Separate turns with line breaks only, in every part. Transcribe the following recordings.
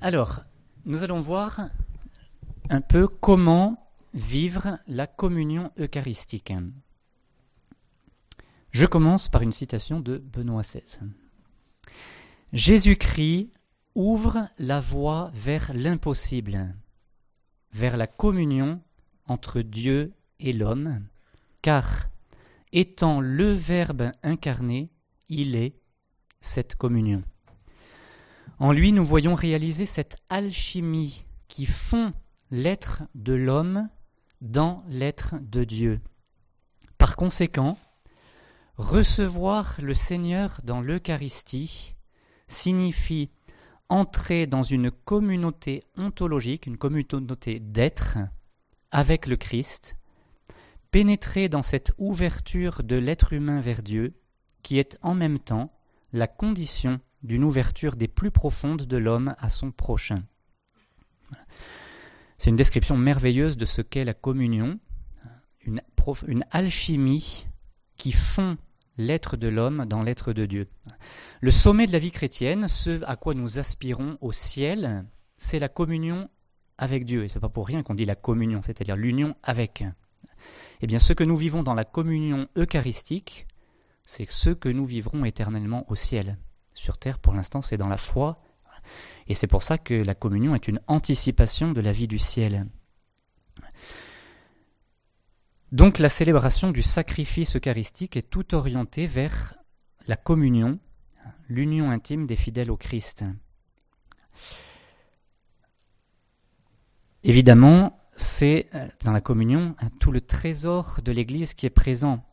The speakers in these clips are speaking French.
Alors, nous allons voir un peu comment vivre la communion eucharistique. Je commence par une citation de Benoît XVI. Jésus-Christ ouvre la voie vers l'impossible, vers la communion entre Dieu et l'homme, car étant le Verbe incarné, il est cette communion. En lui, nous voyons réaliser cette alchimie qui fond l'être de l'homme dans l'être de Dieu. Par conséquent, recevoir le Seigneur dans l'Eucharistie signifie entrer dans une communauté ontologique, une communauté d'être avec le Christ, pénétrer dans cette ouverture de l'être humain vers Dieu, qui est en même temps la condition d'une ouverture des plus profondes de l'homme à son prochain. C'est une description merveilleuse de ce qu'est la communion, une, alchimie qui fond l'être de l'homme dans l'être de Dieu. Le sommet de la vie chrétienne, ce à quoi nous aspirons au ciel, c'est la communion avec Dieu. Et ce n'est pas pour rien qu'on dit la communion, c'est-à-dire l'union avec. Eh bien, ce que nous vivons dans la communion eucharistique, c'est ce que nous vivrons éternellement au ciel. Sur terre, pour l'instant, c'est dans la foi. Et c'est pour ça que la communion est une anticipation de la vie du ciel. Donc la célébration du sacrifice eucharistique est tout orientée vers la communion, l'union intime des fidèles au Christ. Évidemment, c'est euh, dans la communion tout le trésor de l'Église qui est présent.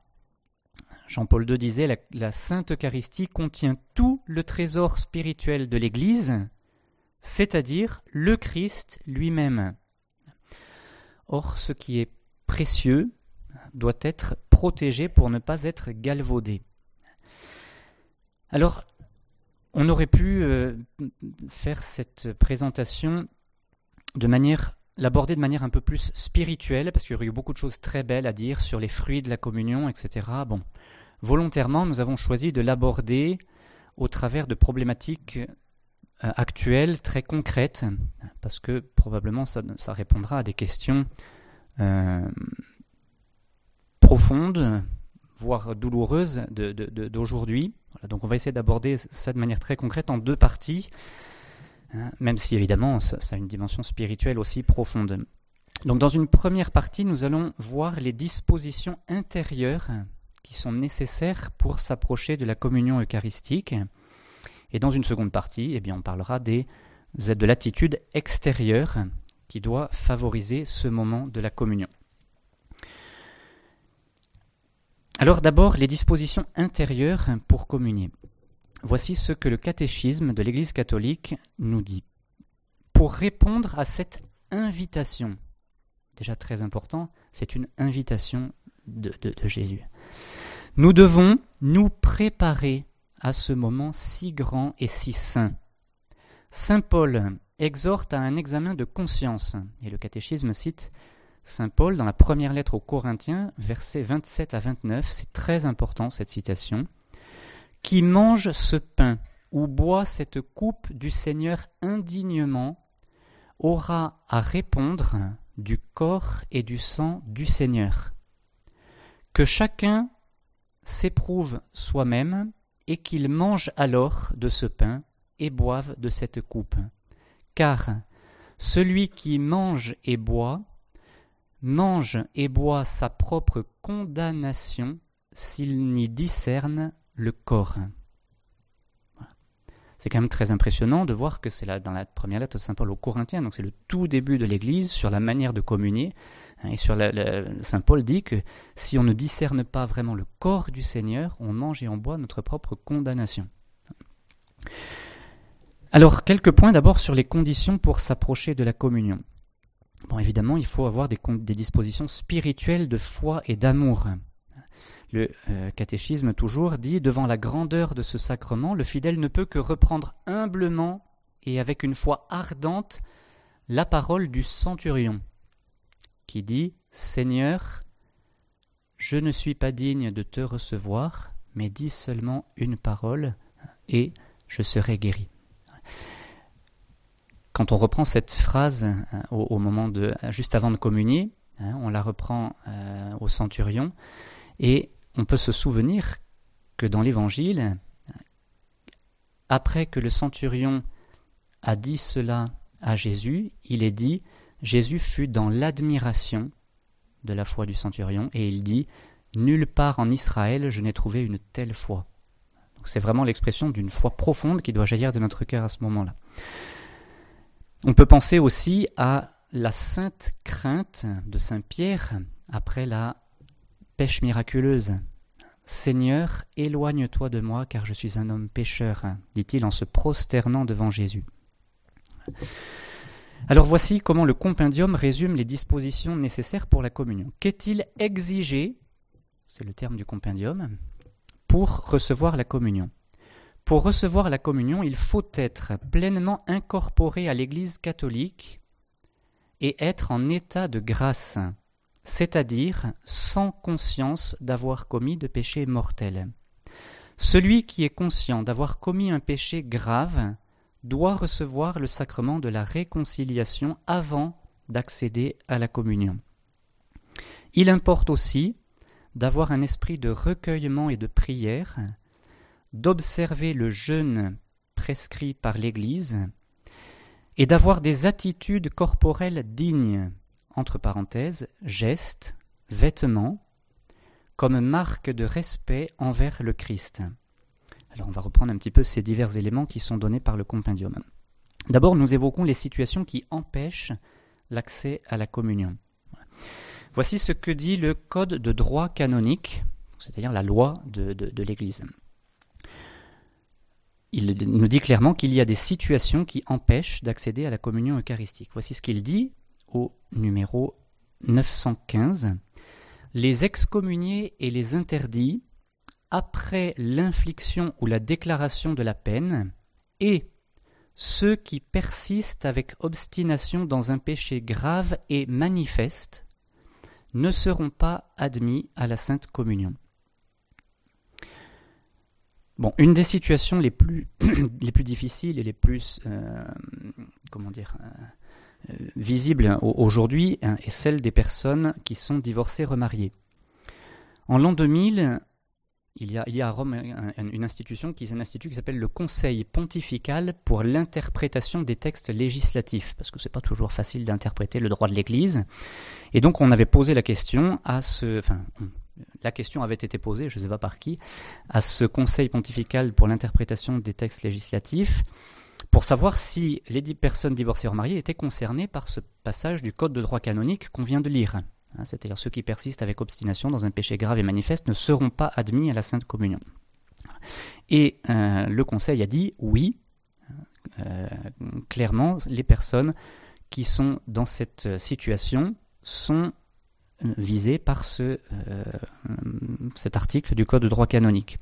Jean-Paul II disait la, la Sainte Eucharistie contient tout le trésor spirituel de l'Église, c'est-à-dire le Christ lui-même. Or, ce qui est précieux doit être protégé pour ne pas être galvaudé. Alors, on aurait pu euh, faire cette présentation de manière l'aborder de manière un peu plus spirituelle, parce qu'il y aurait eu beaucoup de choses très belles à dire sur les fruits de la communion, etc. Bon, volontairement, nous avons choisi de l'aborder au travers de problématiques euh, actuelles, très concrètes, parce que probablement ça, répondra à des questions euh, profondes, voire douloureuses d'aujourd'hui. donc on va essayer d'aborder ça de manière très concrète en deux parties. Hein, même si évidemment ça, a une dimension spirituelle aussi profonde. Donc dans une première partie, nous allons voir les dispositions intérieures qui sont nécessaires pour s'approcher de la communion eucharistique. Et dans une seconde partie, eh bien, on parlera des, de l'attitude extérieure qui doit favoriser ce moment de la communion. Alors d'abord, les dispositions intérieures pour communier. Voici ce que le catéchisme de l'Église catholique nous dit. Pour répondre à cette invitation, déjà très important, c'est une invitation de, Jésus. Nous devons nous préparer à ce moment si grand et si saint. Saint Paul exhorte à un examen de conscience, et le catéchisme cite Saint Paul dans la première lettre aux Corinthiens, versets 27 à 29, c'est très important cette citation. Qui mange ce pain ou boit cette coupe du Seigneur indignement aura à répondre du corps et du sang du Seigneur. Que chacun s'éprouve soi-même et qu'il mange alors de ce pain et boive de cette coupe. Car celui qui mange et boit, mange et boit sa propre condamnation s'il n'y discerne le corps. C'est quand même très impressionnant de voir que c'est dans la première lettre de Saint Paul aux Corinthiens, donc c'est le tout début de l'Église sur la manière de communier. Hein, et Saint Paul dit que si on ne discerne pas vraiment le corps du Seigneur, on mange et on boit notre propre condamnation. Alors, quelques points d'abord sur les conditions pour s'approcher de la communion. Bon, évidemment, il faut avoir des dispositions spirituelles de foi et d'amour. Le euh, catéchisme toujours dit, devant la grandeur de ce sacrement, le fidèle ne peut que reprendre humblement et avec une foi ardente la parole du centurion, qui dit, Seigneur, je ne suis pas digne de te recevoir, mais dis seulement une parole, et je serai guéri. quand on reprend cette phrase au, moment juste avant de communier, hein, on la reprend au centurion, et on peut se souvenir que dans l'Évangile, après que le centurion a dit cela à Jésus, il est dit, Jésus fut dans l'admiration de la foi du centurion, et il dit, Nulle part en Israël je n'ai trouvé une telle foi. C'est vraiment l'expression d'une foi profonde qui doit jaillir de notre cœur à ce moment-là. On peut penser aussi à la sainte crainte de Saint Pierre après la pêche miraculeuse. Seigneur, éloigne-toi de moi, car je suis un homme pécheur, dit-il en se prosternant devant Jésus. Alors voici comment le compendium résume les dispositions nécessaires pour la communion. Qu'est-il exigé, c'est le terme du compendium, pour recevoir la communion? Pour recevoir la communion, il faut être pleinement incorporé à l'Église catholique et être en état de grâce, c'est-à-dire sans conscience d'avoir commis de péché mortel. Celui qui est conscient d'avoir commis un péché grave doit recevoir le sacrement de la réconciliation avant d'accéder à la communion. Il importe aussi d'avoir un esprit de recueillement et de prière, d'observer le jeûne prescrit par l'Église, et d'avoir des attitudes corporelles dignes, entre parenthèses, gestes, vêtements, comme marque de respect envers le Christ. Alors on va reprendre un petit peu ces divers éléments qui sont donnés par le compendium. D'abord, nous évoquons les situations qui empêchent l'accès à la communion. Voici ce que dit le Code de droit canonique, c'est-à-dire la loi de, de l'Église. Il nous dit clairement qu'il y a des situations qui empêchent d'accéder à la communion eucharistique. Voici ce qu'il dit au numéro 915. Les excommuniés et les interdits après l'infliction ou la déclaration de la peine, et ceux qui persistent avec obstination dans un péché grave et manifeste ne seront pas admis à la Sainte Communion. Bon, une des situations les plus, les plus difficiles et les plus, euh, comment dire, euh, visibles aujourd'hui hein, est celle des personnes qui sont divorcées remariées. En l'an 2000, il y, a, à Rome une institution qui un institut qui s'appelle le Conseil pontifical pour l'interprétation des textes législatifs, parce que c'est pas toujours facile d'interpréter le droit de l'Église. Et donc on avait posé la question à ce, enfin, la question avait été posée, je ne sais pas par qui, à ce Conseil pontifical pour l'interprétation des textes législatifs, pour savoir si les personnes divorcées ou remariées étaient concernées par ce passage du Code de droit canonique qu'on vient de lire. Hein, c'est-à-dire ceux qui persistent avec obstination dans un péché grave et manifeste, ne seront pas admis à la Sainte Communion. Et euh, le Conseil a dit oui, euh, clairement, les personnes qui sont dans cette situation sont euh, visées par ce, cet article du Code de droit canonique.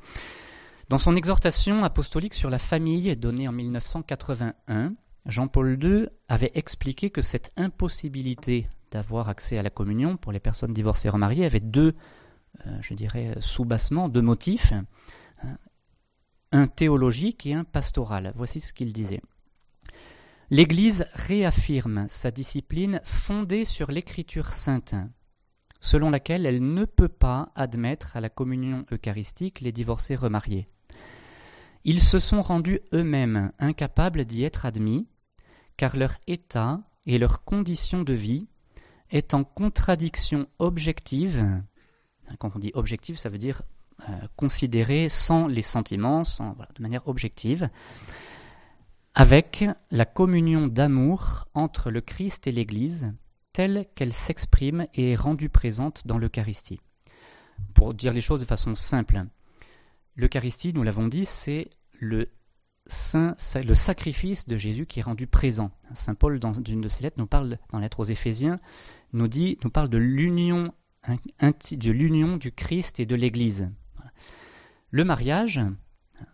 Dans son exhortation apostolique sur la famille donnée en 1981, Jean-Paul II avait expliqué que cette impossibilité d'avoir accès à la communion pour les personnes divorcées et remariées avait deux, euh, je dirais, sous-bassements, deux motifs, hein, un théologique et un pastoral. Voici ce qu'il disait. L'Église réaffirme sa discipline fondée sur l'Écriture sainte, selon laquelle elle ne peut pas admettre à la communion eucharistique les divorcés remariés. Ils se sont rendus eux-mêmes incapables d'y être admis, car leur état et leurs conditions de vie est en contradiction objective. Quand on dit objective, ça veut dire euh, considérer sans les sentiments, sans, de manière objective, avec la communion d'amour entre le Christ et l'Église, telle qu'elle s'exprime et est rendue présente dans l'Eucharistie. Pour dire les choses de façon simple, l'Eucharistie, nous l'avons dit, c'est le le sacrifice de Jésus qui est rendu présent. Saint Paul, dans une de ses lettres, nous parle, dans la lettre aux Éphésiens, nous, dit, nous parle de l'union, de l'union du Christ et de l'Église. Le mariage,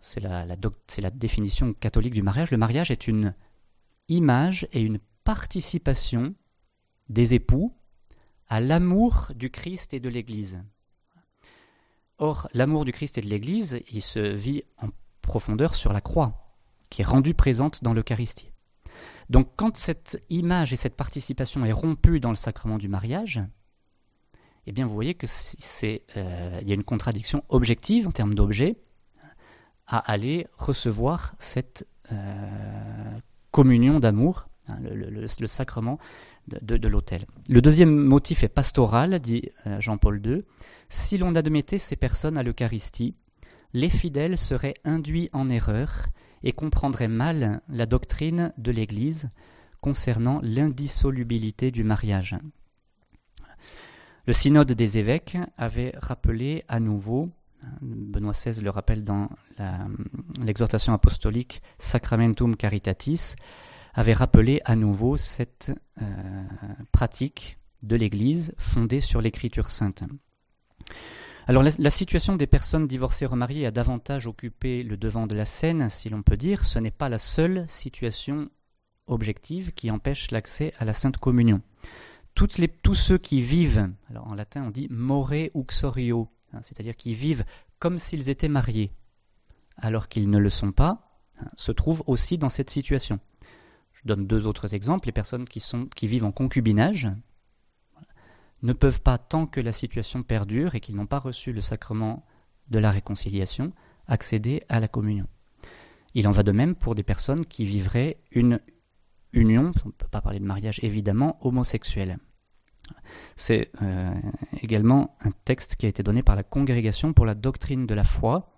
c'est la, la définition catholique du mariage, le mariage est une image et une participation des époux à l'amour du Christ et de l'Église. Or, l'amour du Christ et de l'Église, il se vit en profondeur sur la croix, qui est rendue présente dans l'Eucharistie. Donc quand cette image et cette participation est rompue dans le sacrement du mariage, eh bien vous voyez que c'est, euh, il y a une contradiction objective en termes d'objet à aller recevoir cette euh, communion d'amour, hein, le, sacrement de. Le deuxième motif est pastoral, dit euh, Jean-Paul II. Si l'on admettait ces personnes à l'Eucharistie, les fidèles seraient induits en erreur et comprendraient mal la doctrine de l'Église concernant l'indissolubilité du mariage. Le synode des évêques avait rappelé à nouveau, Benoît XVI le rappelle dans l'exhortation apostolique Sacramentum Caritatis, avait rappelé à nouveau cette euh, pratique de l'Église fondée sur l'Écriture sainte. Alors la, situation des personnes divorcées remariées a davantage occupé le devant de la scène, si l'on peut dire. Ce n'est pas la seule situation objective qui empêche l'accès à la Sainte Communion. Tous ceux qui vivent, alors en latin on dit more uxorio, hein, c'est-à-dire qui vivent comme s'ils étaient mariés, alors qu'ils ne le sont pas, hein, se trouvent aussi dans cette situation. Je donne deux autres exemples. Les personnes qui, vivent en concubinage, ne peuvent pas, tant que la situation perdure et qu'ils n'ont pas reçu le sacrement de la réconciliation, accéder à la communion. Il en va de même pour des personnes qui vivraient une union, on ne peut pas parler de mariage évidemment, homosexuel. C'est euh, également un texte qui a été donné par la Congrégation pour la doctrine de la foi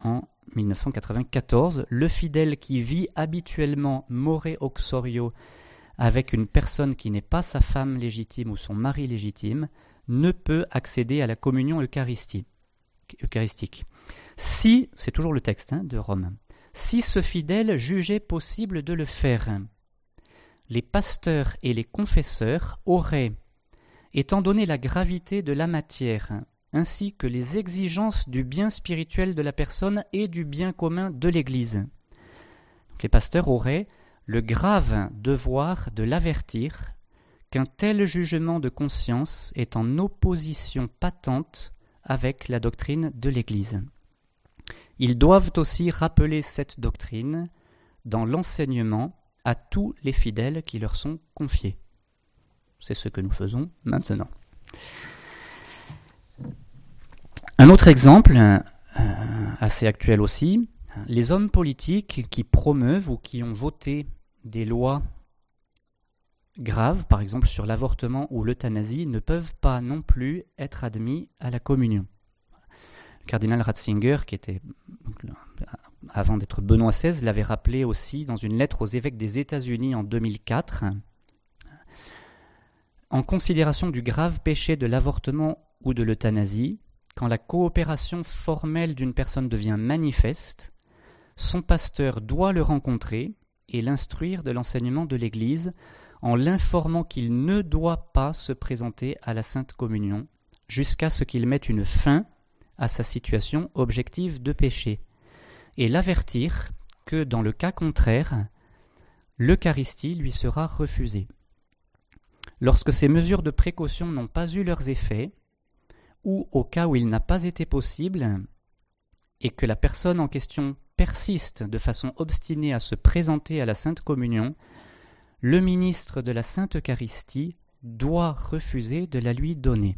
en 1994. Le fidèle qui vit habituellement more auxorio avec une personne qui n'est pas sa femme légitime ou son mari légitime ne peut accéder à la communion eucharistique. Si, c'est toujours le texte hein, de Rome, si ce fidèle jugeait possible de le faire, les pasteurs et les confesseurs auraient, étant donné la gravité de la matière, ainsi que les exigences du bien spirituel de la personne et du bien commun de l'Église, les pasteurs auraient, le grave devoir de l'avertir qu'un tel jugement de conscience est en opposition patente avec la doctrine de l'Église. Ils doivent aussi rappeler cette doctrine dans l'enseignement à tous les fidèles qui leur sont confiés. C'est ce que nous faisons maintenant. Un autre exemple, euh, assez actuel aussi, les hommes politiques qui promeuvent ou qui ont voté des lois graves, par exemple sur l'avortement ou l'euthanasie, ne peuvent pas non plus être admis à la communion. Le cardinal Ratzinger, qui était avant d'être Benoît XVI, l'avait rappelé aussi dans une lettre aux évêques des États-Unis en 2004. En considération du grave péché de l'avortement ou de l'euthanasie, quand la coopération formelle d'une personne devient manifeste, son pasteur doit le rencontrer et l'instruire de l'enseignement de l'Église en l'informant qu'il ne doit pas se présenter à la Sainte Communion jusqu'à ce qu'il mette une fin à sa situation objective de péché, et l'avertir que dans le cas contraire, l'Eucharistie lui sera refusée. Lorsque ces mesures de précaution n'ont pas eu leurs effets, ou au cas où il n'a pas été possible, et que la personne en question persiste de façon obstinée à se présenter à la Sainte Communion, le ministre de la Sainte Eucharistie doit refuser de la lui donner.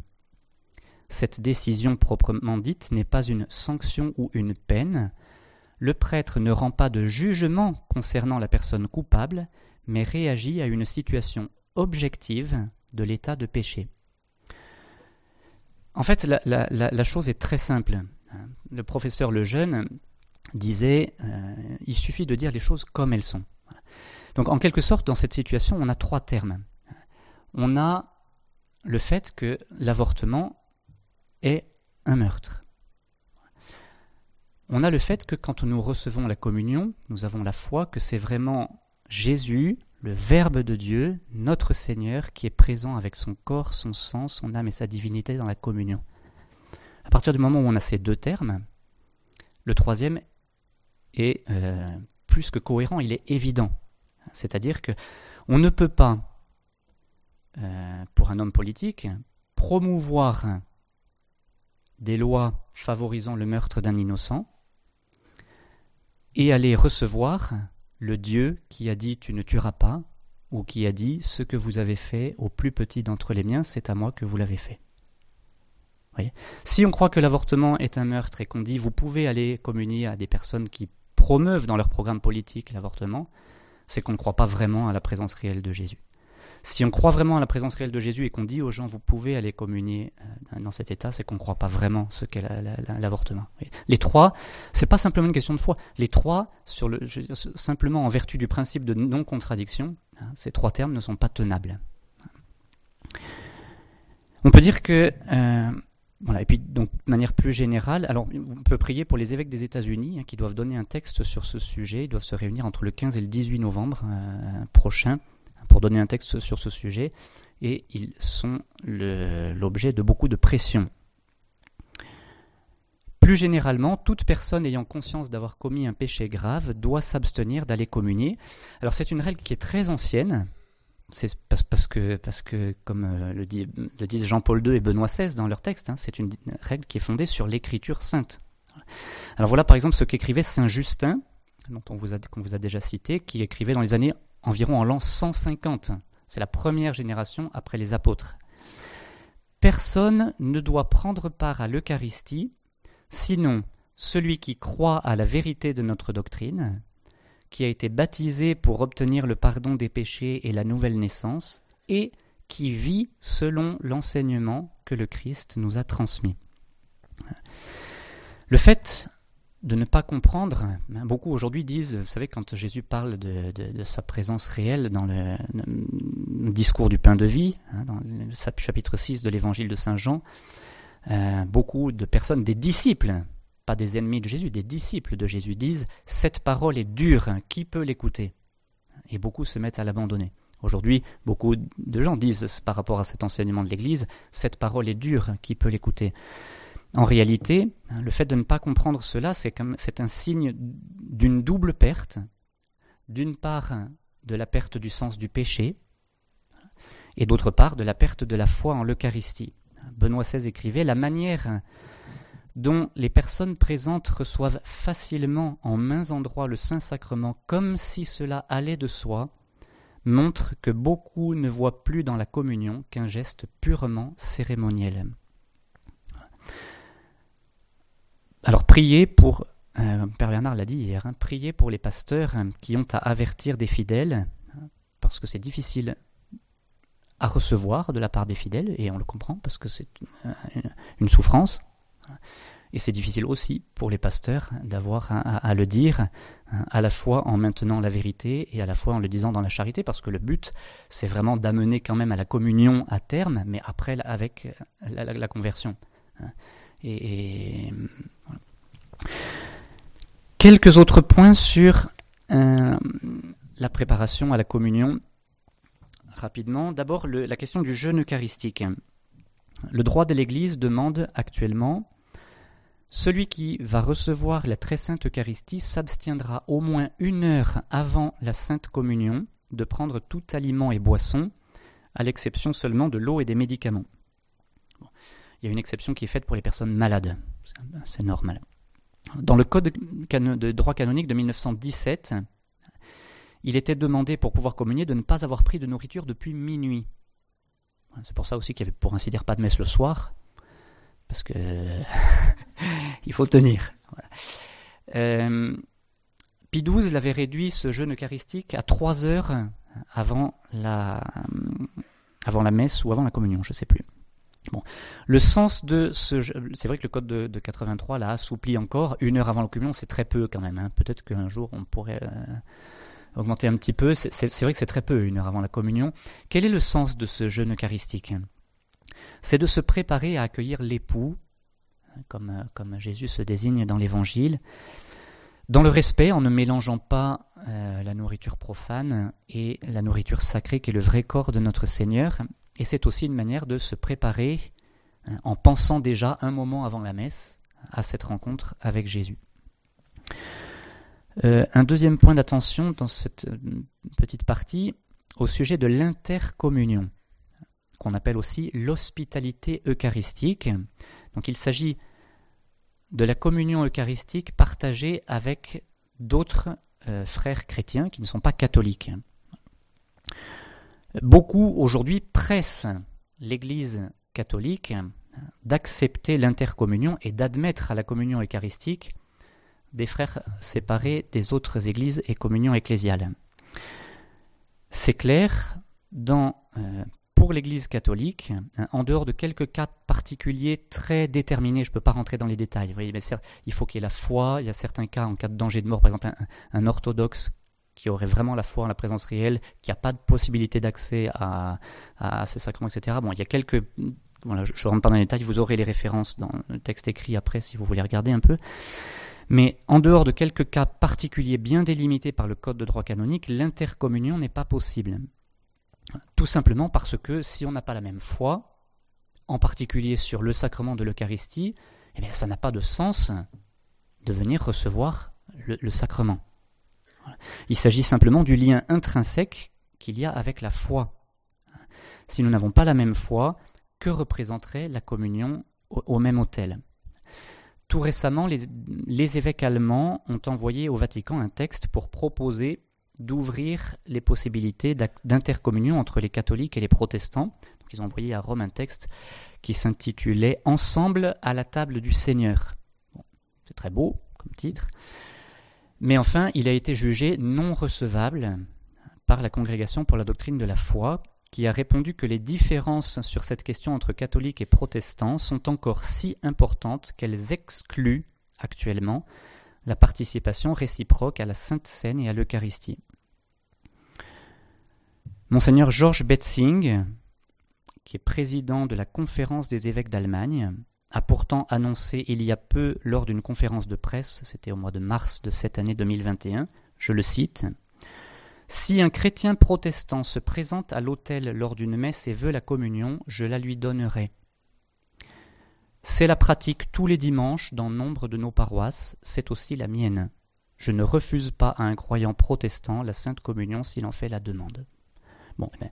Cette décision proprement dite n'est pas une sanction ou une peine. Le prêtre ne rend pas de jugement concernant la personne coupable, mais réagit à une situation objective de l'état de péché. En fait, la, chose est très simple. Le professeur Lejeune disait euh, il suffit de dire les choses comme elles sont. Donc en quelque sorte, dans cette situation, on a trois termes. On a le fait que l'avortement est un meurtre. On a le fait que quand nous recevons la communion, nous avons la foi que c'est vraiment Jésus, le Verbe de Dieu, notre Seigneur, qui est présent avec son corps, son sang, son âme et sa divinité dans la communion. À partir du moment où on a ces deux termes, le troisième est euh, plus que cohérent, il est évident. C'est-à-dire que on ne peut pas, euh, pour un homme politique, promouvoir des lois favorisant le meurtre d'un innocent et aller recevoir le Dieu qui a dit tu ne tueras pas, ou qui a dit ce que vous avez fait au plus petit d'entre les miens, c'est à moi que vous l'avez fait. si on croit que l'avortement est un meurtre et qu'on dit vous pouvez aller communier à des personnes qui promeuvent dans leur programme politique l'avortement, c'est qu'on ne croit pas vraiment à la présence réelle de Jésus. Si on croit vraiment à la présence réelle de Jésus et qu'on dit aux gens vous pouvez aller communier euh, dans cet état, c'est qu'on ne croit pas vraiment ce qu'est l'avortement. Les trois, c'est pas simplement une question de foi. Les trois, simplement en vertu du principe de non-contradiction, hein, ces trois termes ne sont pas tenables. On peut dire que euh, voilà, et puis donc de manière plus générale, alors on peut prier pour les évêques des États-Unis hein, qui doivent donner un texte sur ce sujet. Ils doivent se réunir entre le 15 et le 18 novembre euh, prochain pour donner un texte sur ce sujet, et ils sont l'objet de beaucoup de pression. Plus généralement, toute personne ayant conscience d'avoir commis un péché grave doit s'abstenir d'aller communier. Alors c'est une règle qui est très ancienne, c'est parce, que, comme euh, le, disent Jean-Paul II et Benoît XVI dans leur texte, hein, c'est une règle qui est fondée sur l'écriture sainte. Alors voilà par exemple ce qu'écrivait Saint Justin, dont on vous a déjà cité, qui écrivait dans les années environ en l'an 150. C'est la première génération après les apôtres. Personne ne doit prendre part à l'Eucharistie, sinon celui qui croit à la vérité de notre doctrine, qui a été baptisé pour obtenir le pardon des péchés et la nouvelle naissance, et qui vit selon l'enseignement que le Christ nous a transmis. Le fait de ne pas comprendre. Hein, beaucoup aujourd'hui disent, vous savez, quand Jésus parle de, sa présence réelle dans le, discours du pain de vie, hein, dans le chapitre 6 de l'évangile de Saint Jean, euh, beaucoup de personnes, des disciples, pas des ennemis de Jésus, des disciples de Jésus disent, cette parole est dure, qui peut l'écouter? Et beaucoup se mettent à l'abandonner. Aujourd'hui, beaucoup de gens disent par rapport à cet enseignement de l'Église, cette parole est dure, qui peut l'écouter? En réalité, le fait de ne pas comprendre cela, c'est un signe d'une double perte. D'une part, de la perte du sens du péché, et d'autre part, de la perte de la foi en l'Eucharistie. Benoît XVI écrivait La manière dont les personnes présentes reçoivent facilement en mains endroits le Saint-Sacrement comme si cela allait de soi, montre que beaucoup ne voient plus dans la communion qu'un geste purement cérémoniel. Alors priez pour, euh, Père Bernard l'a dit hier, hein, priez pour les pasteurs hein, qui ont à avertir des fidèles, hein, parce que c'est difficile à recevoir de la part des fidèles, et on le comprend parce que c'est une souffrance. Et c'est difficile aussi pour les pasteurs d'avoir à, le dire, à la fois en maintenant la vérité et à la fois en le disant dans la charité, parce que le but, c'est vraiment d'amener quand même à la communion à terme, mais après avec la conversion. Et, Quelques autres points sur euh, la préparation à la communion. Rapidement, d'abord la question du jeûne eucharistique. Le droit de l'Église demande actuellement celui qui va recevoir la très sainte Eucharistie s'abstiendra au moins une heure avant la sainte communion de prendre tout aliment et boisson, à l'exception seulement de l'eau et des médicaments. Il y a une exception qui est faite pour les personnes malades. C'est normal. Dans le Code de droit canonique de 1917, il était demandé pour pouvoir communier de ne pas avoir pris de nourriture depuis minuit. C'est pour ça aussi qu'il n'y avait pour ainsi dire pas de messe le soir, parce que il faut tenir. Euh, Pie XII l'avait réduit ce jeûne eucharistique à trois heures avant la, avant la messe ou avant la communion, je ne sais plus. Bon. Le sens de ce. C'est vrai que le code de, 83 l'a assoupli encore. Une heure avant la communion, c'est très peu quand même. Hein. Peut-être qu'un jour, on pourrait euh, augmenter un petit peu. C'est vrai que c'est très peu, une heure avant la communion. Quel est le sens de ce jeûne eucharistique? C'est de se préparer à accueillir l'époux, comme, euh, comme Jésus se désigne dans l'Évangile, dans le respect, en ne mélangeant pas euh, la nourriture profane et la nourriture sacrée qui est le vrai corps de notre Seigneur, et c'est aussi une manière de se préparer hein, en pensant déjà un moment avant la messe à cette rencontre avec Jésus. Euh, un deuxième point d'attention dans cette euh, petite partie au sujet de l'intercommunion, qu'on appelle aussi l'hospitalité eucharistique. Donc il s'agit de la communion eucharistique partagée avec d'autres euh, frères chrétiens qui ne sont pas catholiques. Beaucoup aujourd'hui pressent l'Église catholique d'accepter l'intercommunion et d'admettre à la communion eucharistique des frères séparés des autres églises et communions ecclésiales. C'est clair, dans, euh, pour l'Église catholique, hein, en dehors de quelques cas particuliers très déterminés, je ne peux pas rentrer dans les détails, il faut qu'il y ait la foi, il y a certains cas en cas de danger de mort, par exemple un, orthodoxe qui aurait vraiment la foi en la présence réelle, qui n'a pas de possibilité d'accès à, ces sacrements, etc. Bon, il y a quelques voilà, je ne rentre pas dans les détails, vous aurez les références dans le texte écrit après si vous voulez regarder un peu. Mais en dehors de quelques cas particuliers bien délimités par le Code de droit canonique, l'intercommunion n'est pas possible. Tout simplement parce que si on n'a pas la même foi, en particulier sur le sacrement de l'Eucharistie, eh bien, ça n'a pas de sens de venir recevoir le, sacrement. Il s'agit simplement du lien intrinsèque qu'il y a avec la foi. Si nous n'avons pas la même foi, que représenterait la communion au, même autel? Tout récemment, les, évêques allemands ont envoyé au Vatican un texte pour proposer d'ouvrir les possibilités d'intercommunion entre les catholiques et les protestants. ils ont envoyé à Rome un texte qui s'intitulait Ensemble à la table du Seigneur. c'est très beau comme titre. Mais enfin, il a été jugé non recevable par la Congrégation pour la doctrine de la foi, qui a répondu que les différences sur cette question entre catholiques et protestants sont encore si importantes qu'elles excluent actuellement la participation réciproque à la Sainte Seine et à l'Eucharistie. Monseigneur Georges Betzing, qui est président de la Conférence des évêques d'Allemagne, a pourtant annoncé il y a peu lors d'une conférence de presse, c'était au mois de mars de cette année 2021, je le cite, Si un chrétien protestant se présente à l'autel lors d'une messe et veut la communion, je la lui donnerai. C'est la pratique tous les dimanches dans nombre de nos paroisses, c'est aussi la mienne. Je ne refuse pas à un croyant protestant la Sainte Communion s'il en fait la demande. Bon, eh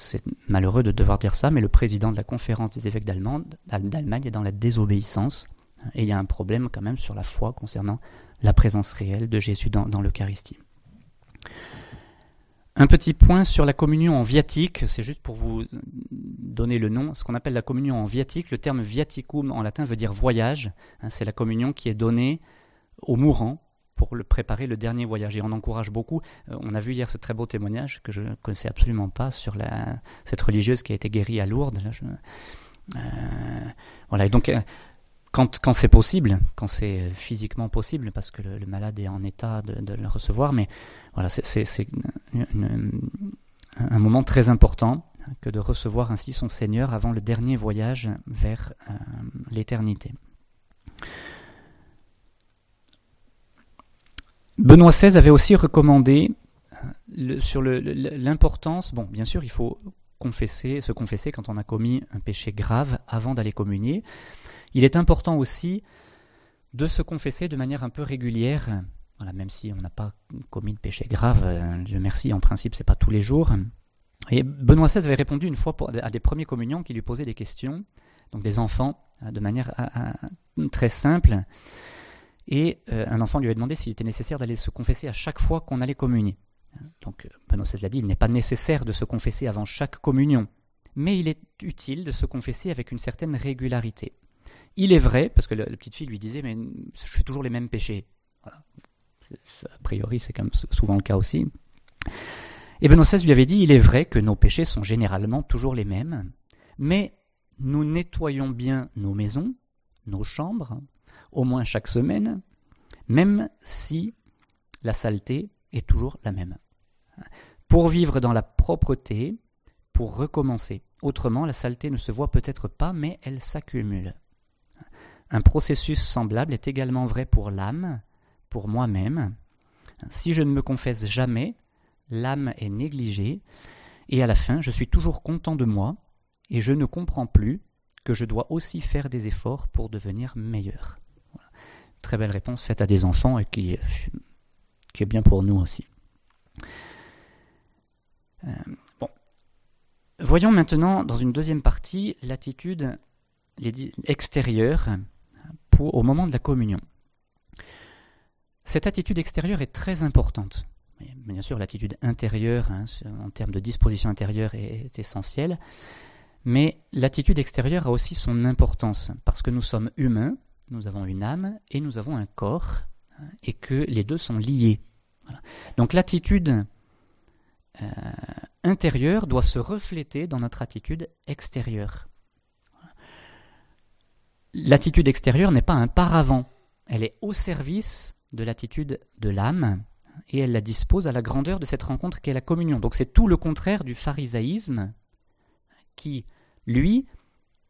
c'est malheureux de devoir dire ça, mais le président de la conférence des évêques d'Allemagne est dans la désobéissance, et il y a un problème quand même sur la foi concernant la présence réelle de Jésus dans, dans l'Eucharistie. Un petit point sur la communion en viatique, c'est juste pour vous donner le nom, ce qu'on appelle la communion en viatique. Le terme viaticum en latin veut dire voyage. Hein, c'est la communion qui est donnée aux mourants pour le préparer le dernier voyage. Et on encourage beaucoup. Euh, on a vu hier ce très beau témoignage que je ne connaissais absolument pas sur la, cette religieuse qui a été guérie à Lourdes. Euh, voilà. Et donc, euh, quand, quand c'est possible, quand c'est physiquement possible, parce que le, malade est en état de, le recevoir, mais voilà, c'est un moment très important que de recevoir ainsi son Seigneur avant le dernier voyage vers euh, l'éternité. Benoît XVI avait aussi recommandé euh, sur l'importance, bon, bien sûr, il faut confesser, se confesser quand on a commis un péché grave avant d'aller communier. Il est important aussi de se confesser de manière un peu régulière même si on n'a pas commis de péché grave, euh, Dieu merci, en principe, c'est pas tous les jours. Et Benoît XVI avait répondu une fois à des premiers communions qui lui posaient des questions, donc des enfants, euh, de manière très simple. Et euh, un enfant lui avait demandé s'il était nécessaire d'aller se confesser à chaque fois qu'on allait communier. Donc Benoît XVI l'a dit, il n'est pas nécessaire de se confesser avant chaque communion, mais il est utile de se confesser avec une certaine régularité. Il est vrai, parce que la, petite fille lui disait, mais je fais toujours les mêmes péchés. A priori c'est comme souvent le cas aussi. Et Benoît XVI lui avait dit, il est vrai que nos péchés sont généralement toujours les mêmes, mais nous nettoyons bien nos maisons, nos chambres, au moins chaque semaine, même si la saleté est toujours la même. Pour vivre dans la propreté, pour recommencer. Autrement, la saleté ne se voit peut-être pas, mais elle s'accumule. Un processus semblable est également vrai pour l'âme, pour moi-même. Si je ne me confesse jamais, l'âme est négligée, et à la fin, je suis toujours content de moi, et je ne comprends plus que je dois aussi faire des efforts pour devenir meilleur. Très belle réponse faite à des enfants et qui, est bien pour nous aussi. Euh, bon. Voyons maintenant, dans une deuxième partie, l'attitude extérieure au moment de la communion. Cette attitude extérieure est très importante. Bien sûr, l'attitude intérieure, hein, en termes de disposition intérieure, est essentielle. Mais l'attitude extérieure a aussi son importance, parce que nous sommes humains, nous avons une âme et nous avons un corps, hein, et que les deux sont liés. Donc l'attitude euh, intérieure doit se refléter dans notre attitude extérieure. L'attitude extérieure n'est pas un paravent, elle est au service de l'attitude de l'âme, et elle la dispose à la grandeur de cette rencontre qu'est la communion. Donc c'est tout le contraire du pharisaïsme qui, lui,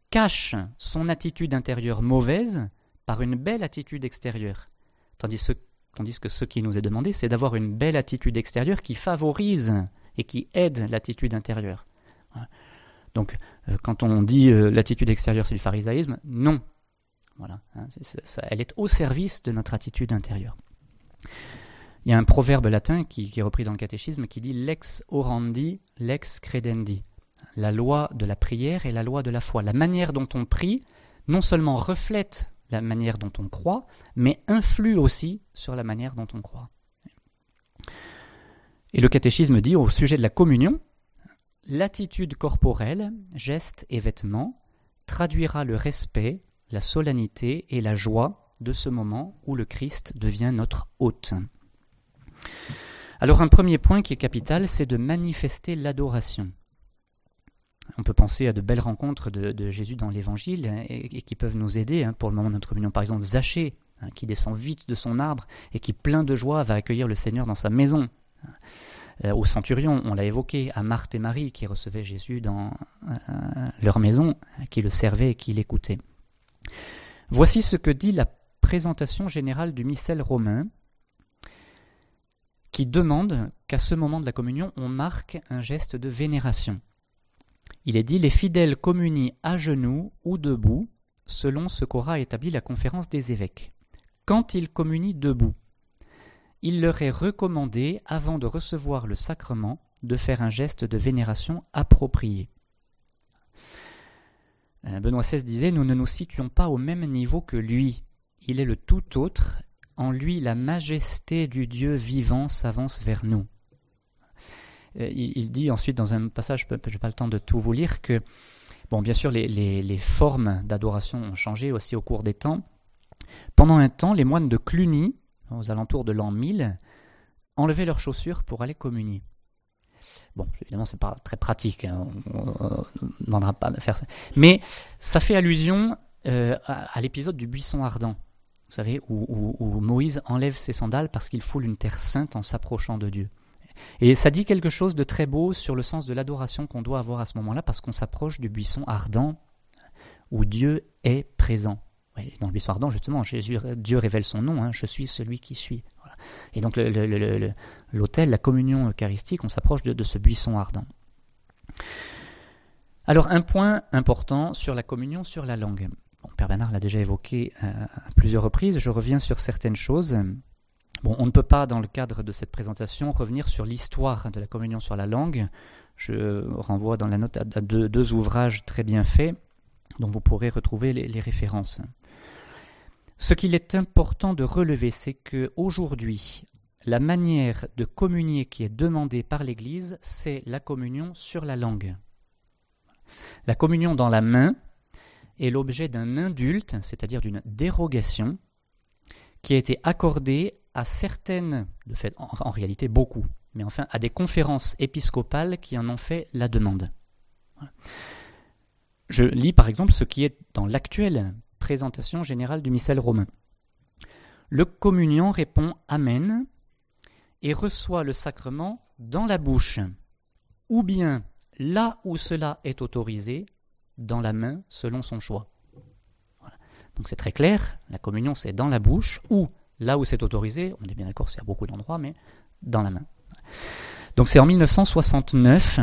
cache son attitude intérieure mauvaise par une belle attitude extérieure. Tandis, que ce qui nous est demandé, c'est d'avoir une belle attitude extérieure qui favorise et qui aide l'attitude intérieure. Donc, euh, quand on dit euh, l'attitude extérieure, c'est du pharisaïsme, non. Voilà, hein, elle est au service de notre attitude intérieure. Il y a un proverbe latin qui, qui est repris dans le catéchisme qui dit lex orandi, lex credendi la loi de la prière et la loi de la foi. La manière dont on prie non seulement reflète la manière dont on croit, mais influe aussi sur la manière dont on croit. Et le catéchisme dit au sujet de la communion, l'attitude corporelle, gestes et vêtements traduira le respect, la solennité et la joie de ce moment où le Christ devient notre hôte. Alors un premier point qui est capital, c'est de manifester l'adoration. On peut penser à de belles rencontres de, Jésus dans l'Évangile et, qui peuvent nous aider hein, pour le moment de notre communion. Par exemple, Zachée, hein, qui descend vite de son arbre et qui, plein de joie, va accueillir le Seigneur dans sa maison. Euh, au centurion, on l'a évoqué, à Marthe et Marie qui recevaient Jésus dans euh, leur maison, qui le servaient et qui l'écoutaient. Voici ce que dit la présentation générale du missel romain, qui demande qu'à ce moment de la communion, on marque un geste de vénération. Il est dit Les fidèles communient à genoux ou debout, selon ce qu'aura établi la conférence des évêques. Quand ils communient debout, il leur est recommandé, avant de recevoir le sacrement, de faire un geste de vénération approprié. Euh, Benoît XVI disait Nous ne nous situons pas au même niveau que lui. Il est le tout autre. En lui, la majesté du Dieu vivant s'avance vers nous. Euh, il, dit ensuite dans un passage, je n'ai pas le temps de tout vous lire, que, bon, bien sûr, les, formes d'adoration ont changé aussi au cours des temps. Pendant un temps, les moines de Cluny, aux alentours de l'an 1000, enlevaient leurs chaussures pour aller communier. Bon, évidemment, c'est pas très pratique, hein, on ne demandera pas de faire ça. Mais ça fait allusion euh, à, l'épisode du buisson ardent, vous savez, où Moïse enlève ses sandales parce qu'il foule une terre sainte en s'approchant de Dieu. Et ça dit quelque chose de très beau sur le sens de l'adoration qu'on doit avoir à ce moment-là, parce qu'on s'approche du buisson ardent où Dieu est présent. dans le buisson ardent, justement, Jésus, Dieu révèle son nom, hein, je suis celui qui suis. Et donc l'autel, la communion eucharistique, on s'approche de, ce buisson ardent. Alors un point important sur la communion, sur la langue. Père Bernard l'a déjà évoqué euh, à plusieurs reprises, je reviens sur certaines choses. On ne peut pas, dans le cadre de cette présentation, revenir sur l'histoire de la communion sur la langue. Je renvoie dans la note à deux, ouvrages très bien faits, dont vous pourrez retrouver les, références. Ce qu'il est important de relever, c'est que aujourd'hui, la manière de communier qui est demandée par l'Église, c'est la communion sur la langue. La communion dans la main est l'objet d'un indulte, c'est-à-dire d'une dérogation, qui a été accordée à certaines, de fait, en, réalité beaucoup, mais enfin à des conférences épiscopales qui en ont fait la demande. Je lis par exemple ce qui est dans l'actuelle présentation générale du missel romain. Le communion répond Amen et reçoit le sacrement dans la bouche, ou bien là où cela est autorisé, dans la main selon son choix. Donc c'est très clair, la communion c'est dans la bouche ou là où c'est autorisé, on est bien d'accord, c'est à beaucoup d'endroits, mais dans la main. Donc c'est en 1969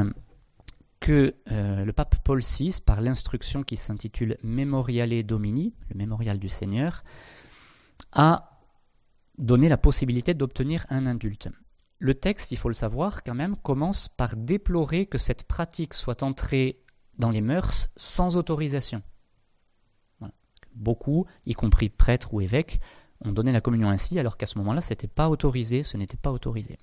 que euh, le pape Paul VI, par l'instruction qui s'intitule Memoriale Domini, le mémorial du Seigneur, a donné la possibilité d'obtenir un indulte. Le texte, il faut le savoir quand même, commence par déplorer que cette pratique soit entrée dans les mœurs sans autorisation. Beaucoup, y compris prêtres ou évêques, on donnait la communion ainsi, alors qu'à ce moment-là, ce n'était pas autorisé, ce n'était pas autorisé.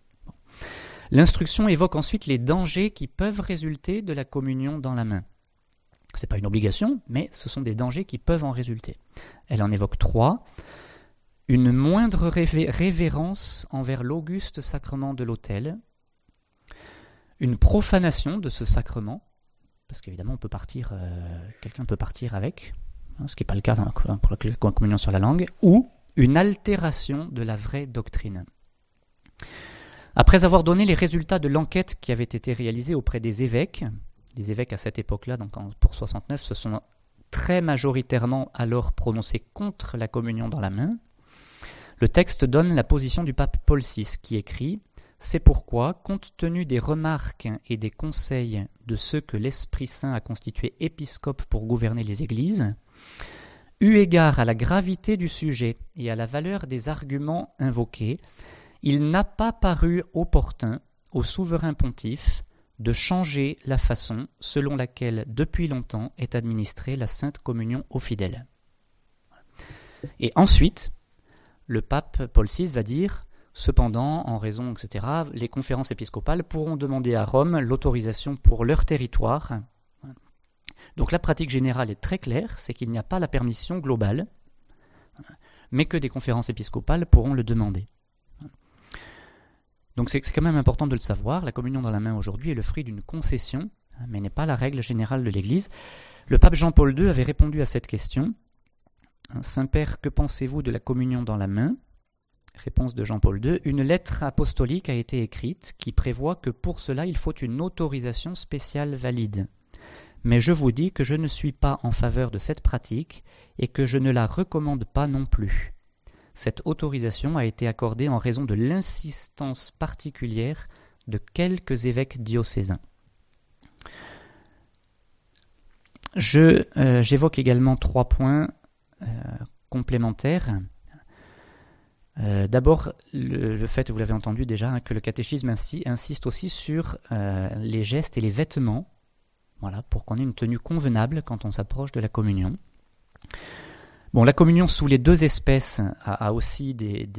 L'instruction évoque ensuite les dangers qui peuvent résulter de la communion dans la main. Ce n'est pas une obligation, mais ce sont des dangers qui peuvent en résulter. Elle en évoque trois. Une moindre révérence envers l'auguste sacrement de l'autel, une profanation de ce sacrement, parce qu'évidemment euh, quelqu'un peut partir avec, hein, ce qui n'est pas le cas pour la communion sur la langue, ou une altération de la vraie doctrine. Après avoir donné les résultats de l'enquête qui avait été réalisée auprès des évêques, les évêques à cette époque-là, donc pour 69, se sont très majoritairement alors prononcés contre la communion dans la main. Le texte donne la position du pape Paul VI qui écrit C'est pourquoi, compte tenu des remarques et des conseils de ceux que l'Esprit Saint a constitués épiscopes pour gouverner les églises, Eu égard à la gravité du sujet et à la valeur des arguments invoqués, il n'a pas paru opportun au souverain pontife de changer la façon selon laquelle depuis longtemps est administrée la Sainte Communion aux fidèles. Et ensuite, le pape Paul VI va dire Cependant, en raison, etc., les conférences épiscopales pourront demander à Rome l'autorisation pour leur territoire donc la pratique générale est très claire, c'est qu'il n'y a pas la permission globale, mais que des conférences épiscopales pourront le demander. Donc c'est quand même important de le savoir, la communion dans la main aujourd'hui est le fruit d'une concession, mais n'est pas la règle générale de l'Église. Le pape Jean-Paul II avait répondu à cette question. Saint-Père, que pensez-vous de la communion dans la main? Réponse de Jean-Paul II. Une lettre apostolique a été écrite qui prévoit que pour cela il faut une autorisation spéciale valide mais je vous dis que je ne suis pas en faveur de cette pratique et que je ne la recommande pas non plus. Cette autorisation a été accordée en raison de l'insistance particulière de quelques évêques diocésains. Euh, j'évoque également trois points euh, complémentaires. Euh, d'abord, le, fait, vous l'avez entendu déjà, hein, que le catéchisme insiste aussi sur les gestes et les vêtements voilà, pour qu'on ait une tenue convenable quand on s'approche de la communion. Bon, la communion sous les deux espèces a, aussi des,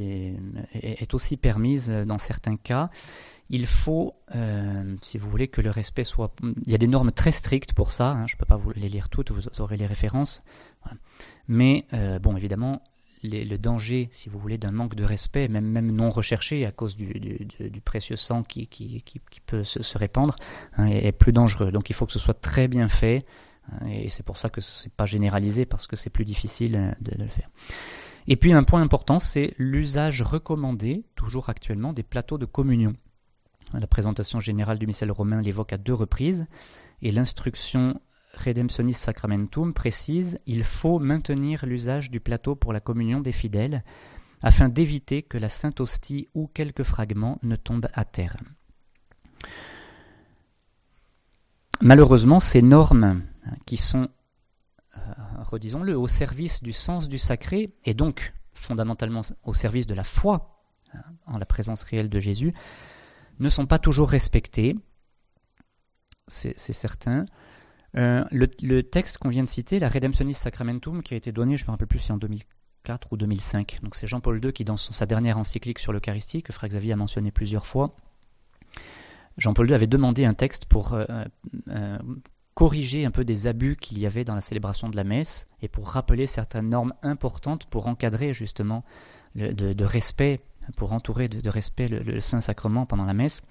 est aussi permise dans certains cas. Il faut, euh, si vous voulez, que le respect soit. Il y a des normes très strictes pour ça. Hein, je ne peux pas vous les lire toutes, vous aurez les références. Mais euh, bon, évidemment, le danger, si vous voulez, d'un manque de respect, même, non recherché à cause du, précieux sang qui, peut se, répandre, hein, est, plus dangereux. Donc il faut que ce soit très bien fait, hein, et c'est pour ça que ce n'est pas généralisé, parce que c'est plus difficile euh, de, le faire. Et puis un point important, c'est l'usage recommandé, toujours actuellement, des plateaux de communion. La présentation générale du missel romain l'évoque à deux reprises, et l'instruction Redemptionis Sacramentum précise il faut maintenir l'usage du plateau pour la communion des fidèles afin d'éviter que la Sainte Hostie ou quelques fragments ne tombent à terre. Malheureusement, ces normes hein, qui sont, euh, redisons-le, au service du sens du sacré et donc fondamentalement au service de la foi hein, en la présence réelle de Jésus, ne sont pas toujours respectées, c'est certain. Euh, le, texte qu'on vient de citer, la Redemptionis Sacramentum, qui a été donné, je ne me rappelle plus si en 2004 ou 2005, donc c'est Jean-Paul II qui, dans sa dernière encyclique sur l'Eucharistie, que Frère Xavier a mentionné plusieurs fois, Jean-Paul II avait demandé un texte pour euh, euh, corriger un peu des abus qu'il y avait dans la célébration de la messe et pour rappeler certaines normes importantes pour encadrer justement de, respect, pour entourer de, respect le Saint-Sacrement pendant la messe.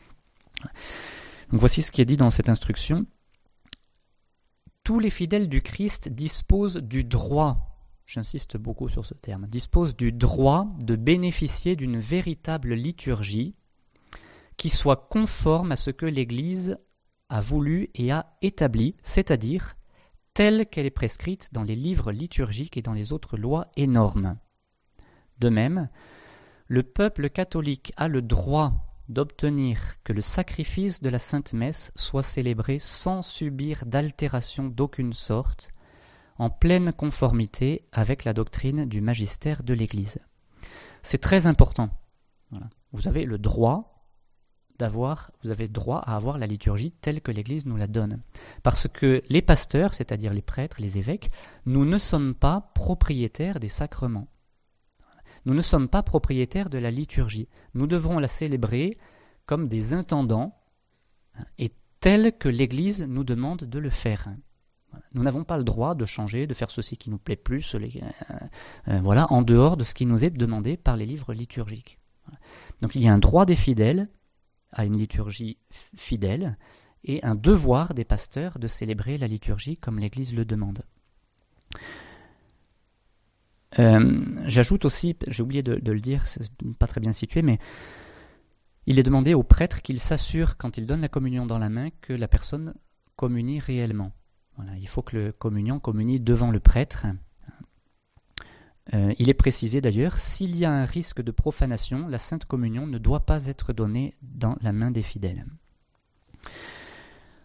Donc voici ce qui est dit dans cette instruction tous les fidèles du Christ disposent du droit, j'insiste beaucoup sur ce terme, disposent du droit de bénéficier d'une véritable liturgie qui soit conforme à ce que l'Église a voulu et a établi, c'est-à-dire telle qu'elle est prescrite dans les livres liturgiques et dans les autres lois et normes. De même, le peuple catholique a le droit d'obtenir que le sacrifice de la Sainte Messe soit célébré sans subir d'altération d'aucune sorte, en pleine conformité avec la doctrine du magistère de l'Église. C'est très important. Vous avez le droit d'avoir, vous avez droit à avoir la liturgie telle que l'Église nous la donne. Parce que les pasteurs, c'est-à-dire les prêtres, les évêques, nous ne sommes pas propriétaires des sacrements. Nous ne sommes pas propriétaires de la liturgie. Nous devrons la célébrer comme des intendants hein, et tel que l'Église nous demande de le faire. Nous n'avons pas le droit de changer, de faire ceci qui nous plaît plus, euh, euh, voilà, en dehors de ce qui nous est demandé par les livres liturgiques. Donc il y a un droit des fidèles à une liturgie fidèle et un devoir des pasteurs de célébrer la liturgie comme l'Église le demande. Euh, j'ajoute aussi, j'ai oublié de, le dire, c'est pas très bien situé, mais il est demandé au prêtre qu'il s'assure, quand il donne la communion dans la main, que la personne communie réellement. Il faut que le communion communie devant le prêtre. Euh, il est précisé d'ailleurs, s'il y a un risque de profanation, la sainte communion ne doit pas être donnée dans la main des fidèles.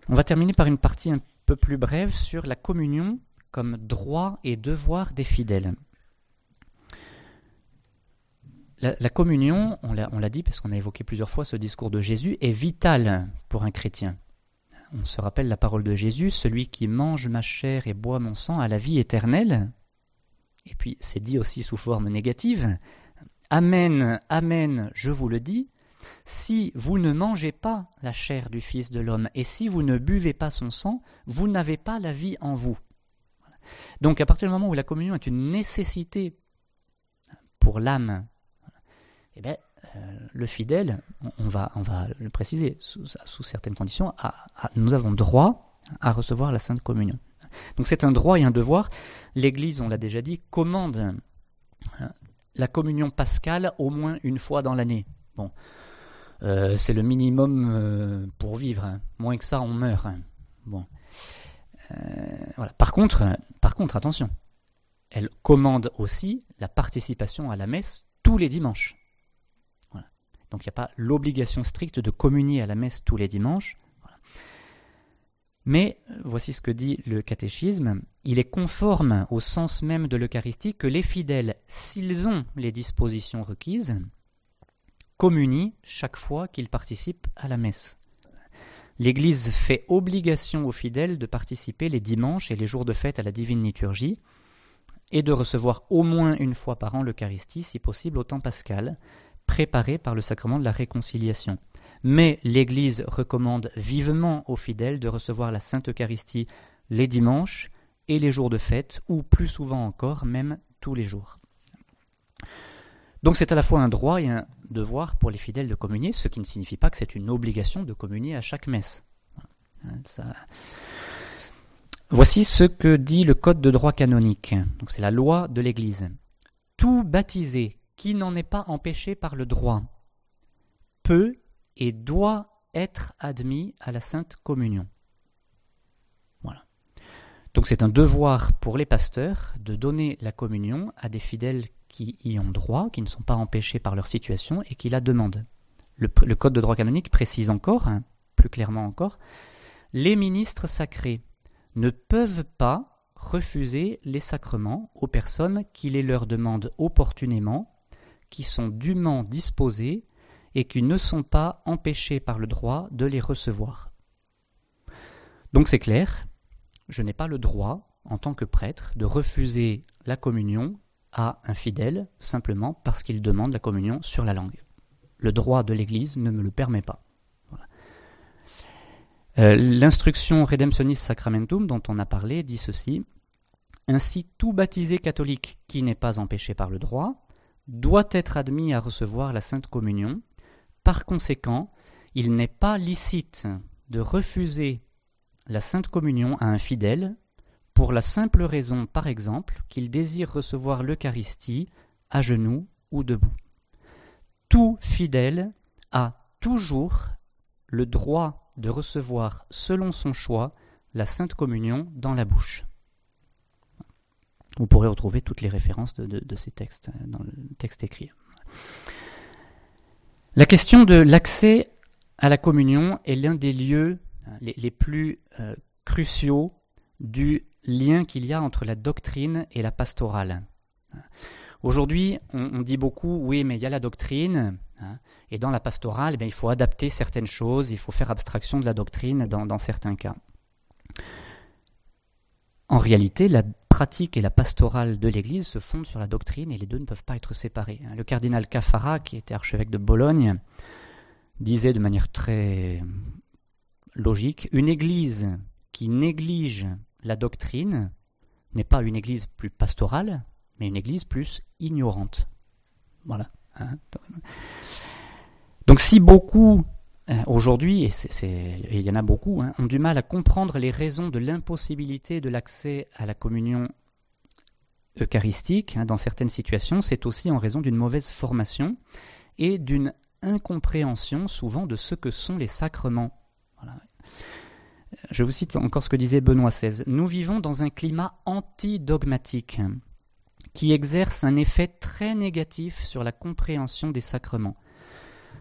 On va terminer par une partie un peu plus brève sur la communion comme droit et devoir des fidèles. La, communion, on l'a dit parce qu'on a évoqué plusieurs fois ce discours de Jésus, est vitale pour un chrétien. On se rappelle la parole de Jésus, celui qui mange ma chair et boit mon sang a la vie éternelle. Et puis c'est dit aussi sous forme négative. Amen, Amen, je vous le dis, si vous ne mangez pas la chair du Fils de l'homme et si vous ne buvez pas son sang, vous n'avez pas la vie en vous. Donc à partir du moment où la communion est une nécessité pour l'âme, eh bien, euh, le fidèle, on, va, on va le préciser, sous, certaines conditions, nous avons droit à recevoir la Sainte Communion. Donc c'est un droit et un devoir. L'Église, on l'a déjà dit, commande euh, la communion pascale au moins une fois dans l'année. Bon, euh, c'est le minimum pour vivre. Hein. Moins que ça, on meurt. Hein. Par contre, par contre, attention, elle commande aussi la participation à la messe tous les dimanches. Donc il n'y a pas l'obligation stricte de communier à la messe tous les dimanches. Mais voici ce que dit le catéchisme. Il est conforme au sens même de l'Eucharistie que les fidèles, s'ils ont les dispositions requises, communient chaque fois qu'ils participent à la messe. L'Église fait obligation aux fidèles de participer les dimanches et les jours de fête à la divine liturgie et de recevoir au moins une fois par an l'Eucharistie, si possible au temps pascal, préparé par le sacrement de la réconciliation. Mais l'Église recommande vivement aux fidèles de recevoir la Sainte Eucharistie les dimanches et les jours de fête, ou plus souvent encore, même tous les jours. Donc c'est à la fois un droit et un devoir pour les fidèles de communier, ce qui ne signifie pas que c'est une obligation de communier à chaque messe. Voici ce que dit le Code de droit canonique. C'est la loi de l'Église. Tout baptisé qui n'en est pas empêché par le droit peut et doit être admis à la Sainte Communion. Voilà. Donc c'est un devoir pour les pasteurs de donner la communion à des fidèles qui y ont droit, qui ne sont pas empêchés par leur situation et qui la demandent. Le, Code de droit canonique précise encore, hein, plus clairement encore, les ministres sacrés ne peuvent pas refuser les sacrements aux personnes qui les leur demandent opportunément qui sont dûment disposés et qui ne sont pas empêchés par le droit de les recevoir. Donc c'est clair, je n'ai pas le droit, en tant que prêtre, de refuser la communion à un fidèle simplement parce qu'il demande la communion sur la langue. Le droit de l'Église ne me le permet pas. Euh, l'instruction Redemptionis Sacramentum dont on a parlé dit ceci. Ainsi, tout baptisé catholique qui n'est pas empêché par le droit doit être admis à recevoir la Sainte Communion. Par conséquent, il n'est pas licite de refuser la Sainte Communion à un fidèle pour la simple raison, par exemple, qu'il désire recevoir l'Eucharistie à genoux ou debout. Tout fidèle a toujours le droit de recevoir, selon son choix, la Sainte Communion dans la bouche. Vous pourrez retrouver toutes les références de, ces textes euh, dans le texte écrit. La question de l'accès à la communion est l'un des lieux hein, les, plus euh, cruciaux du lien qu'il y a entre la doctrine et la pastorale. Aujourd'hui, on, dit beaucoup, oui, mais il y a la doctrine, hein, et dans la pastorale, eh il faut adapter certaines choses, il faut faire abstraction de la doctrine dans certains cas. En réalité, la pratique et la pastorale de l'Église se fondent sur la doctrine et les deux ne peuvent pas être séparés. Le cardinal Cafara, qui était archevêque de Bologne, disait de manière très logique, une Église qui néglige la doctrine n'est pas une Église plus pastorale, mais une Église plus ignorante. Voilà. Hein. Donc si beaucoup aujourd'hui, et, il y en a beaucoup, hein, ont du mal à comprendre les raisons de l'impossibilité de l'accès à la communion eucharistique hein, dans certaines situations, c'est aussi en raison d'une mauvaise formation et d'une incompréhension souvent de ce que sont les sacrements. Je vous cite encore ce que disait Benoît XVI. Nous vivons dans un climat anti-dogmatique qui exerce un effet très négatif sur la compréhension des sacrements.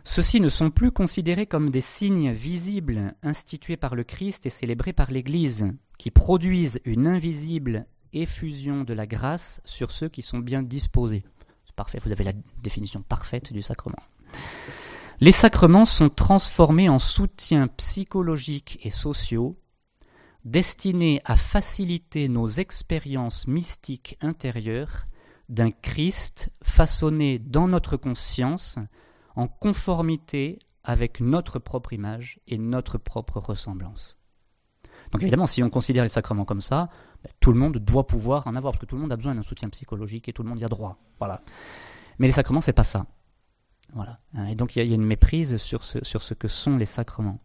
Ceux-ci ne sont plus considérés comme des signes visibles institués par le Christ et célébrés par l'Église, qui produisent une invisible effusion de la grâce sur ceux qui sont bien disposés. Parfait, vous avez la définition parfaite du sacrement. Les sacrements sont transformés en soutiens psychologiques et sociaux destinés à faciliter nos expériences mystiques intérieures d'un Christ façonné dans notre conscience en conformité avec notre propre image et notre propre ressemblance. Donc évidemment, si on considère les sacrements comme ça, ben, tout le monde doit pouvoir en avoir, parce que tout le monde a besoin d'un soutien psychologique et tout le monde y a droit. Voilà. Mais les sacrements, c'est pas ça. Voilà. Et donc il y, a une méprise sur ce, sur ce que sont les sacrements.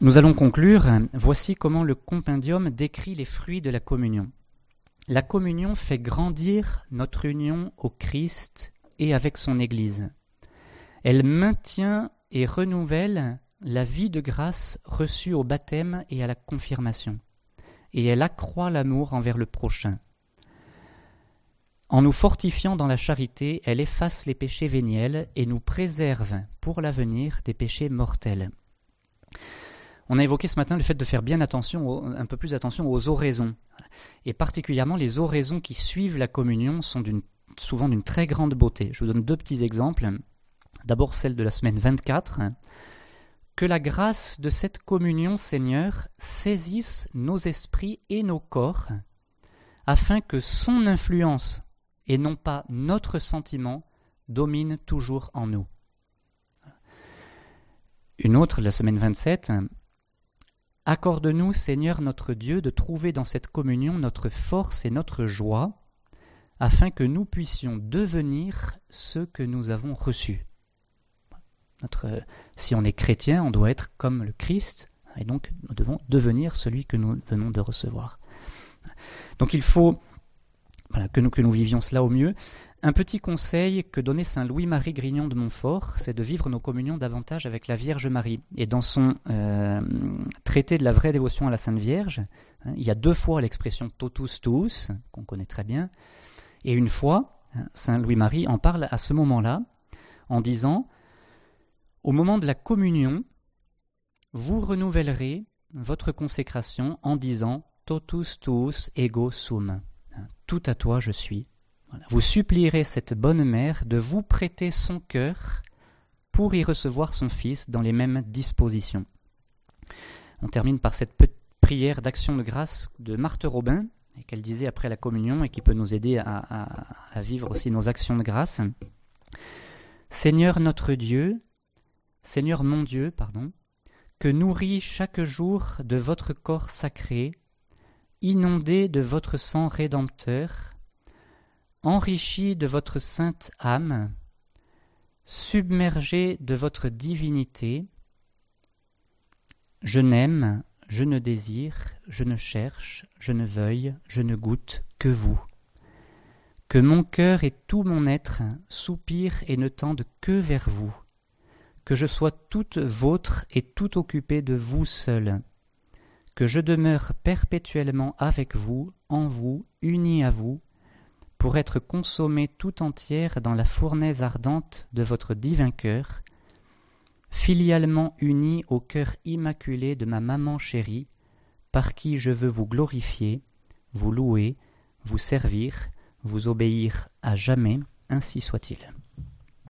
Nous allons conclure. Voici comment le compendium décrit les fruits de la communion. La communion fait grandir notre union au Christ et avec son Église. Elle maintient et renouvelle la vie de grâce reçue au baptême et à la confirmation, et elle accroît l'amour envers le prochain. En nous fortifiant dans la charité, elle efface les péchés véniels et nous préserve pour l'avenir des péchés mortels. On a évoqué ce matin le fait de faire bien attention, un peu plus attention aux oraisons. Et particulièrement les oraisons qui suivent la communion sont souvent d'une très grande beauté. Je vous donne deux petits exemples. D'abord celle de la semaine 24. Que la grâce de cette communion, Seigneur, saisisse nos esprits et nos corps, afin que son influence, et non pas notre sentiment, domine toujours en nous. Une autre, la semaine 27, Accorde-nous, Seigneur notre Dieu, de trouver dans cette communion notre force et notre joie, afin que nous puissions devenir ce que nous avons reçu. Notre, si on est chrétien, on doit être comme le Christ, et donc nous devons devenir celui que nous venons de recevoir. Donc il faut que, nous, que nous vivions cela au mieux. Un petit conseil que donnait saint Louis-Marie Grignon de Montfort, c'est de vivre nos communions davantage avec la Vierge Marie. Et dans son euh, traité de la vraie dévotion à la Sainte Vierge, hein, il y a deux fois l'expression totus tuus, qu'on connaît très bien, et une fois, hein, saint Louis-Marie en parle à ce moment-là, en disant Au moment de la communion, vous renouvellerez votre consécration en disant Totus tuus ego sum. Hein, tout à toi je suis vous supplierez cette bonne mère de vous prêter son cœur pour y recevoir son Fils dans les mêmes dispositions. On termine par cette petite prière d'action de grâce de Marthe Robin, qu'elle disait après la communion et qui peut nous aider à, à vivre aussi nos actions de grâce. Seigneur notre Dieu, Seigneur mon Dieu, pardon, que nourrit chaque jour de votre corps sacré, inondé de votre sang rédempteur, enrichi de votre sainte âme, submergé de votre divinité, je n'aime, je ne désire, je ne cherche, je ne veuille, je ne goûte que vous. Que mon cœur et tout mon être soupirent et ne tendent que vers vous. Que je sois toute vôtre et tout occupé de vous seul. Que je demeure perpétuellement avec vous, en vous, uni à vous, pour être consommée tout entière dans la fournaise ardente de votre divin cœur, filialement unie au cœur immaculé de ma maman chérie, par qui je veux vous glorifier, vous louer, vous servir, vous obéir à jamais, ainsi soit-il.